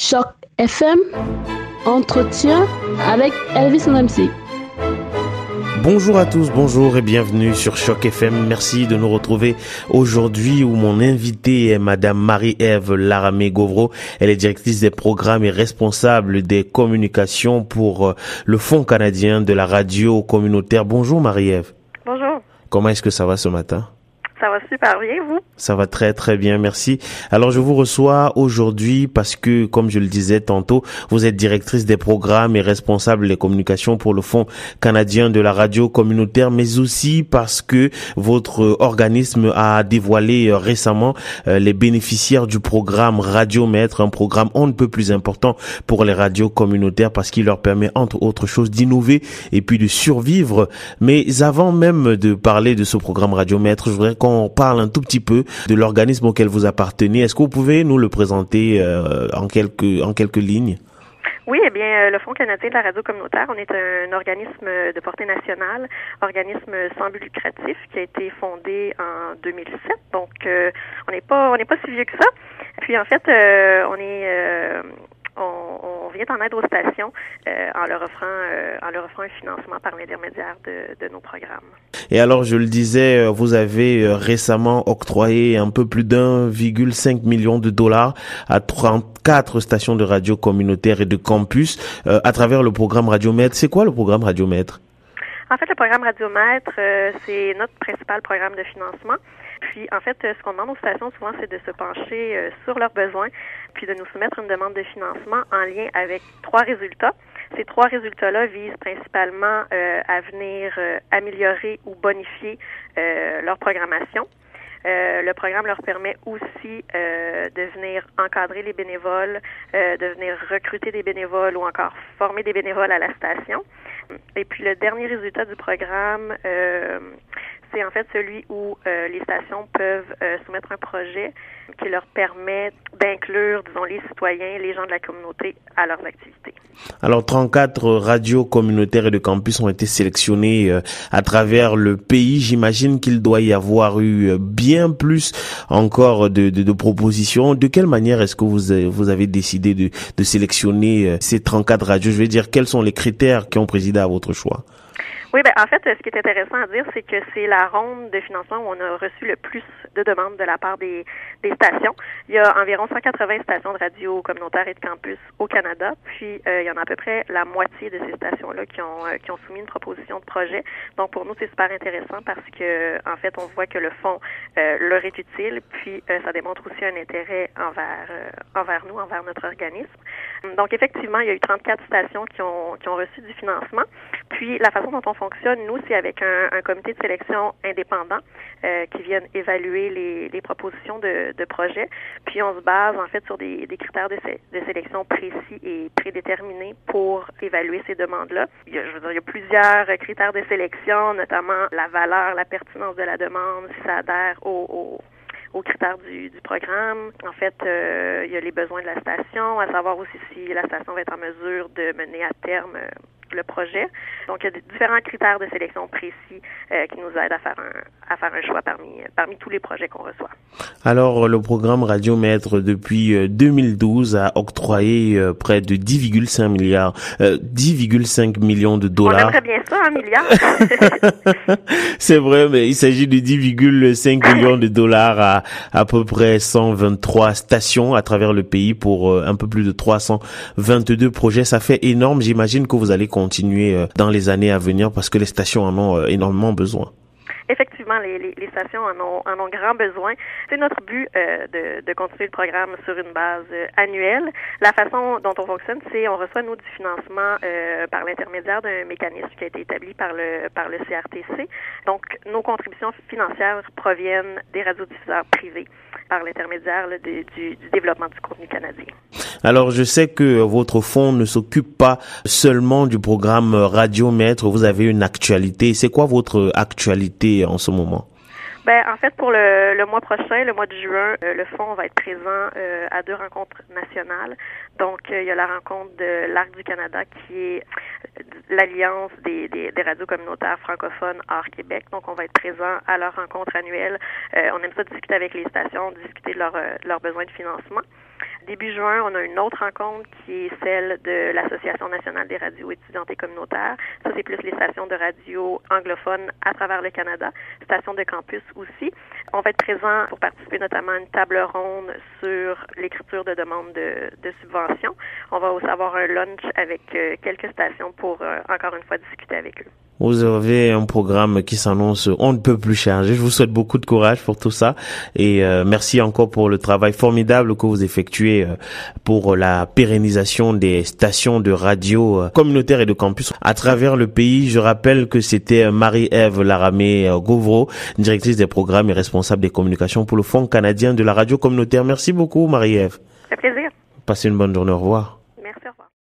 Choc FM, entretien avec Elvis MC. Bonjour à tous, bonjour et bienvenue sur Choc FM. Merci de nous retrouver aujourd'hui où mon invité est Madame Marie-Ève Laramé-Gauvreau. Elle est directrice des programmes et responsable des communications pour euh, le Fonds canadien de la radio communautaire. Bonjour Marie-Ève. Bonjour. Comment est-ce que ça va ce matin? Ça va super bien, vous? Ça va très très bien, merci. Alors je vous reçois aujourd'hui parce que, comme je le disais tantôt, vous êtes directrice des programmes et responsable des communications pour le Fonds canadien de la radio communautaire, mais aussi parce que votre organisme a dévoilé euh, récemment euh, les bénéficiaires du programme Radio Maître, un programme on ne peut plus important pour les radios communautaires parce qu'il leur permet entre autres choses d'innover et puis de survivre. Mais avant même de parler de ce programme Radio Maître, je voudrais on parle un tout petit peu de l'organisme auquel vous appartenez. Est-ce que vous pouvez nous le présenter euh, en quelques en quelques lignes? Oui, eh bien, euh, le Fonds canadien de la radio communautaire, on est un organisme de portée nationale, organisme sans but lucratif qui a été fondé en 2007. Donc, euh, on n'est pas, on n'est pas si vieux que ça. Puis, en fait, on est vient en aide aux stations euh, en leur offrant euh, en leur offrant un financement par l'intermédiaire de, de, nos programmes. Et alors, je le disais, euh, vous avez récemment octroyé un peu plus d'1,5 million de dollars à 34 stations de radio communautaires et de campus à travers le programme Radiomètre. C'est quoi le programme Radiomètre? En fait, le programme Radiomètre, c'est notre principal programme de financement. Puis, en fait, ce qu'on demande aux stations souvent, c'est de se pencher euh, sur leurs besoins, puis de nous soumettre une demande de financement en lien avec trois résultats. Ces trois résultats-là visent principalement euh, à venir euh, améliorer ou bonifier leur programmation. le programme leur permet aussi de venir encadrer les bénévoles, de venir recruter des bénévoles ou encore former des bénévoles à la station. Et puis le dernier résultat du programme, c'est en fait celui où euh, les stations peuvent euh, soumettre un projet qui leur permet d'inclure, disons, les citoyens, les gens de la communauté à leurs activités. Alors, 34 radios communautaires et de campus ont été sélectionnés euh, à travers le pays. J'imagine qu'il doit y avoir eu bien plus encore de propositions. De quelle manière est-ce que vous, vous avez décidé de, de sélectionner ces 34 radios? Je veux dire, quels sont les critères qui ont présidé à votre choix? Oui, ben en fait, ce qui est intéressant à dire, c'est que c'est la ronde de financement où on a reçu le plus de demandes de la part des, des stations. Il y a environ 180 stations de radio communautaires et de campus au Canada, puis euh, il y en a à peu près la moitié de ces stations-là qui ont euh, qui ont soumis une proposition de projet. Donc pour nous, c'est super intéressant parce que en fait, on voit que le fonds euh, leur est utile, puis ça démontre aussi un intérêt envers envers nous, envers notre organisme. Donc effectivement, il y a eu 34 stations qui ont qui ont reçu du financement. Puis la façon dont on fonctionne, nous, c'est avec un, un, comité de sélection indépendant euh, qui viennent évaluer les, les propositions de, de projets. Puis on se base en fait sur des, des critères de, de, sélection précis et prédéterminés pour évaluer ces demandes-là. Il y a, je veux dire, il y a plusieurs critères de sélection, notamment la valeur, la pertinence de la demande, si ça adhère aux, aux critères du, du, programme. En fait, euh, il y a les besoins de la station, à savoir aussi si la station va être en mesure de mener à terme euh, le projet. Donc, il y a différents critères de sélection précis euh, qui nous aident à faire un, à faire un choix parmi, parmi tous les projets qu'on reçoit. Alors, le programme Radiomètre, depuis 2012, euh, a octroyé euh, près de 10,5 milliards, 10,5 millions de dollars. On aimerait bien ça, un milliard. C'est vrai, mais il s'agit de 10,5 millions de dollars à à peu près 123 stations à travers le pays pour un peu plus de 322 projets. Ça fait énorme. J'imagine que vous allez continuer euh, dans les années à venir parce que les stations en ont euh, énormément besoin effectivement, les, stations en ont, en ont grand besoin. C'est notre but euh, de, de, continuer le programme sur une base annuelle. La façon dont on fonctionne, c'est on reçoit nous du financement par l'intermédiaire d'un mécanisme qui a été établi par le par le CRTC. Donc, nos contributions financières proviennent des radiodiffuseurs privés par l'intermédiaire du, développement du contenu canadien. Alors, je sais que votre fonds ne s'occupe pas seulement du programme Radiomètre. Vous avez une actualité. C'est quoi votre actualité en ce moment? Ben, en fait, pour le, le, mois prochain, le mois de juin, euh, le fonds va être présent euh, à deux rencontres nationales. Donc, euh, il y a la rencontre de l'Arc du Canada qui est l'alliance des, des, radios communautaires francophones hors Québec. Donc, on va être présent à leur rencontre annuelle. on aime ça discuter avec les stations, discuter de leurs leurs besoins de financement. Début juin, on a une autre rencontre qui est celle de l'Association nationale des radios étudiantes et communautaires. Ça, c'est plus les stations de radio anglophones à travers le Canada, stations de campus aussi. On va être présent pour participer notamment à une table ronde sur l'écriture de demandes de, de subventions. On va aussi avoir un lunch avec euh, quelques stations pour, euh, encore une fois, discuter avec eux. Vous avez un programme qui s'annonce on ne peut plus charger. Je vous souhaite beaucoup de courage pour tout ça et euh, merci encore pour le travail formidable que vous effectuez euh, pour la pérennisation des stations de radio euh, communautaires et de campus à travers le pays. Je rappelle que c'était Marie-Ève Laramé Gauvreau, directrice des programmes et responsable des communications pour le Fonds canadien de la radio communautaire. Merci beaucoup Marie-Ève. C'est plaisir. Passez une bonne journée. Au revoir.